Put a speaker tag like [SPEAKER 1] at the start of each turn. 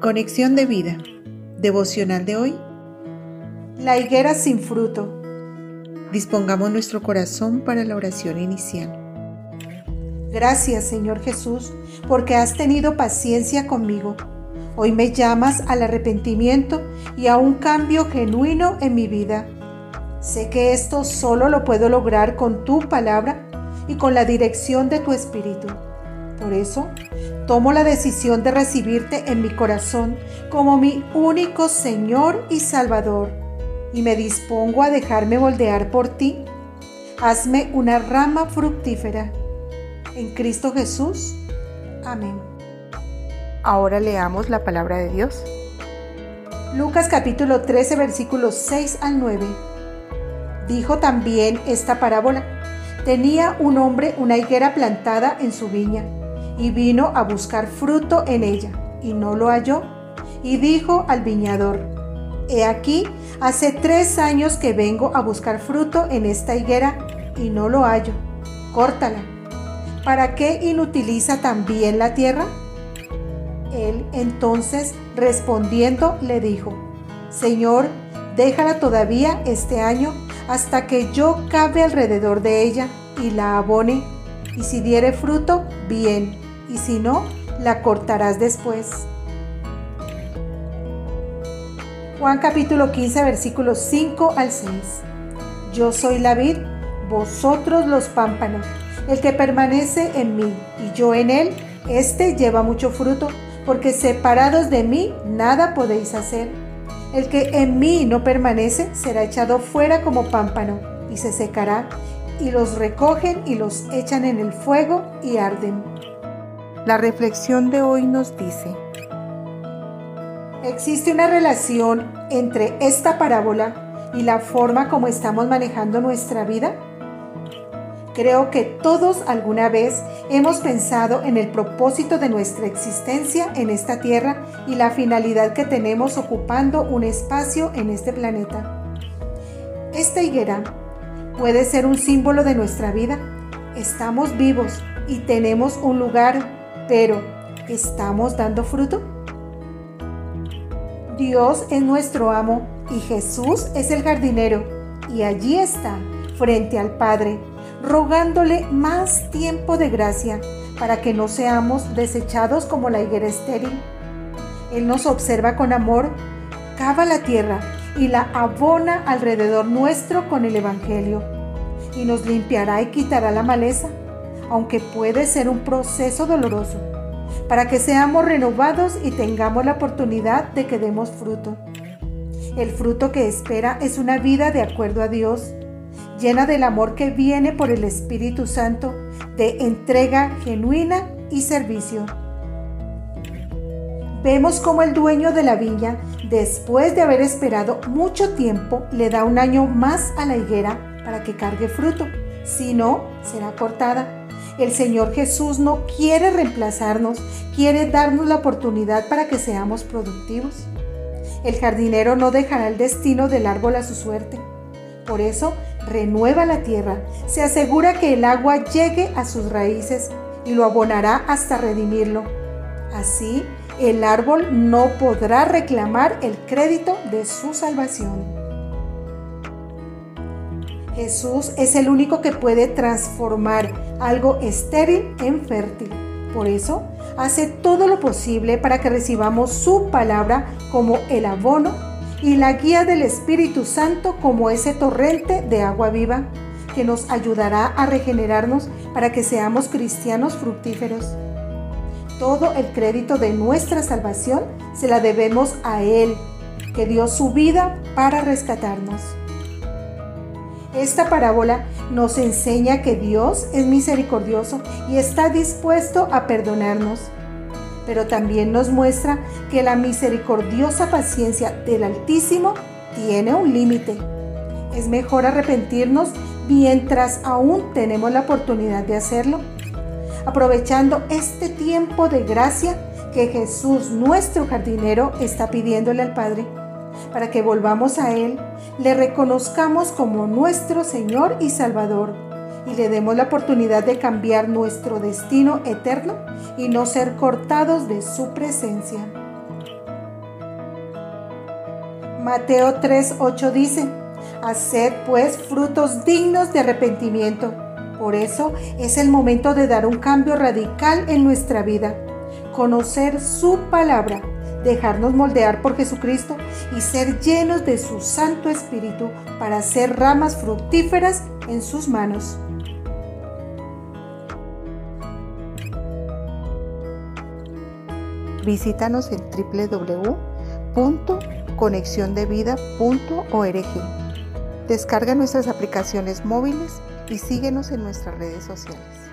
[SPEAKER 1] Conexión de vida. Devocional de hoy.
[SPEAKER 2] La higuera sin fruto.
[SPEAKER 1] Dispongamos nuestro corazón para la oración inicial.
[SPEAKER 2] Gracias Señor Jesús, porque has tenido paciencia conmigo. Hoy me llamas al arrepentimiento y a un cambio genuino en mi vida. Sé que esto solo lo puedo lograr con tu palabra y con la dirección de tu Espíritu. Por eso, tomo la decisión de recibirte en mi corazón como mi único Señor y Salvador y me dispongo a dejarme moldear por ti. Hazme una rama fructífera. En Cristo Jesús. Amén.
[SPEAKER 1] Ahora leamos la palabra de Dios.
[SPEAKER 2] Lucas capítulo 13 versículos 6 al 9. Dijo también esta parábola. Tenía un hombre una higuera plantada en su viña y vino a buscar fruto en ella, y no lo halló. Y dijo al viñador, He aquí, hace tres años que vengo a buscar fruto en esta higuera, y no lo hallo. Córtala. ¿Para qué inutiliza también la tierra? Él entonces, respondiendo, le dijo, Señor, déjala todavía este año hasta que yo cabe alrededor de ella y la abone, y si diere fruto, bien, y si no, la cortarás después. Juan capítulo 15 versículos 5 al 6. Yo soy la vid, vosotros los pámpanos. El que permanece en mí y yo en él, éste lleva mucho fruto, porque separados de mí nada podéis hacer. El que en mí no permanece será echado fuera como pámpano y se secará, y los recogen y los echan en el fuego y arden.
[SPEAKER 1] La reflexión de hoy nos dice,
[SPEAKER 2] ¿existe una relación entre esta parábola y la forma como estamos manejando nuestra vida? Creo que todos alguna vez hemos pensado en el propósito de nuestra existencia en esta tierra y la finalidad que tenemos ocupando un espacio en este planeta. Esta higuera puede ser un símbolo de nuestra vida. Estamos vivos y tenemos un lugar pero, ¿estamos dando fruto? Dios es nuestro amo y Jesús es el jardinero y allí está, frente al Padre, rogándole más tiempo de gracia para que no seamos desechados como la higuera estéril. Él nos observa con amor, cava la tierra y la abona alrededor nuestro con el Evangelio, y nos limpiará y quitará la maleza aunque puede ser un proceso doloroso, para que seamos renovados y tengamos la oportunidad de que demos fruto. El fruto que espera es una vida de acuerdo a Dios, llena del amor que viene por el Espíritu Santo, de entrega genuina y servicio. Vemos como el dueño de la viña, después de haber esperado mucho tiempo, le da un año más a la higuera para que cargue fruto, si no, será cortada. El Señor Jesús no quiere reemplazarnos, quiere darnos la oportunidad para que seamos productivos. El jardinero no dejará el destino del árbol a su suerte. Por eso, renueva la tierra, se asegura que el agua llegue a sus raíces y lo abonará hasta redimirlo. Así, el árbol no podrá reclamar el crédito de su salvación. Jesús es el único que puede transformar algo estéril en fértil. Por eso, hace todo lo posible para que recibamos su palabra como el abono y la guía del Espíritu Santo como ese torrente de agua viva que nos ayudará a regenerarnos para que seamos cristianos fructíferos. Todo el crédito de nuestra salvación se la debemos a Él, que dio su vida para rescatarnos. Esta parábola nos enseña que Dios es misericordioso y está dispuesto a perdonarnos, pero también nos muestra que la misericordiosa paciencia del Altísimo tiene un límite. Es mejor arrepentirnos mientras aún tenemos la oportunidad de hacerlo, aprovechando este tiempo de gracia que Jesús, nuestro jardinero, está pidiéndole al Padre para que volvamos a Él, le reconozcamos como nuestro Señor y Salvador y le demos la oportunidad de cambiar nuestro destino eterno y no ser cortados de su presencia. Mateo 3:8 dice, Haced pues frutos dignos de arrepentimiento. Por eso es el momento de dar un cambio radical en nuestra vida, conocer su palabra, dejarnos moldear por Jesucristo y ser llenos de su Santo Espíritu para ser ramas fructíferas en sus manos.
[SPEAKER 1] Visítanos en www.conexiondevida.org. Descarga nuestras aplicaciones móviles y síguenos en nuestras redes sociales.